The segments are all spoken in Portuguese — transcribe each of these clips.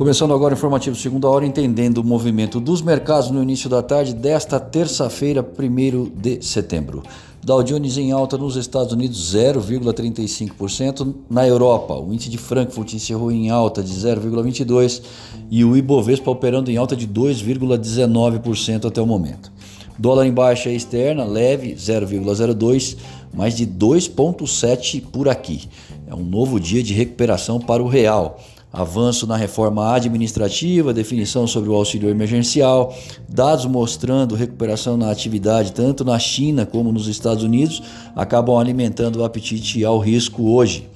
Começando agora o informativo segunda hora, entendendo o movimento dos mercados no início da tarde desta terça-feira, 1 de setembro. Dow Jones em alta nos Estados Unidos 0,35%, na Europa o índice de Frankfurt encerrou em alta de 0,22% e o Ibovespa operando em alta de 2,19% até o momento. Dólar em baixa externa, leve 0,02, mais de 2,7 por aqui. É um novo dia de recuperação para o real avanço na reforma administrativa, definição sobre o auxílio emergencial, dados mostrando recuperação na atividade tanto na China como nos Estados Unidos, acabam alimentando o apetite ao risco hoje.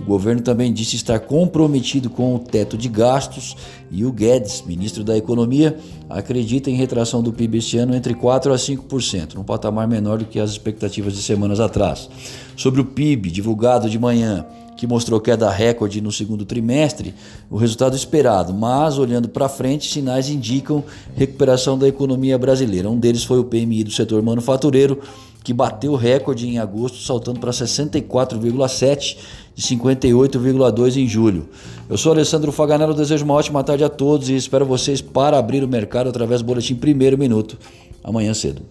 O governo também disse estar comprometido com o teto de gastos e o Guedes, ministro da Economia, acredita em retração do PIB este ano entre 4% a 5%, um patamar menor do que as expectativas de semanas atrás. Sobre o PIB divulgado de manhã, que mostrou queda recorde no segundo trimestre, o resultado esperado, mas olhando para frente, sinais indicam recuperação da economia brasileira. Um deles foi o PMI do setor manufatureiro, que bateu recorde em agosto, saltando para 64,7 de 58,2 em julho. Eu sou Alessandro Faganello, desejo uma ótima tarde a todos e espero vocês para abrir o mercado através do boletim Primeiro Minuto amanhã cedo.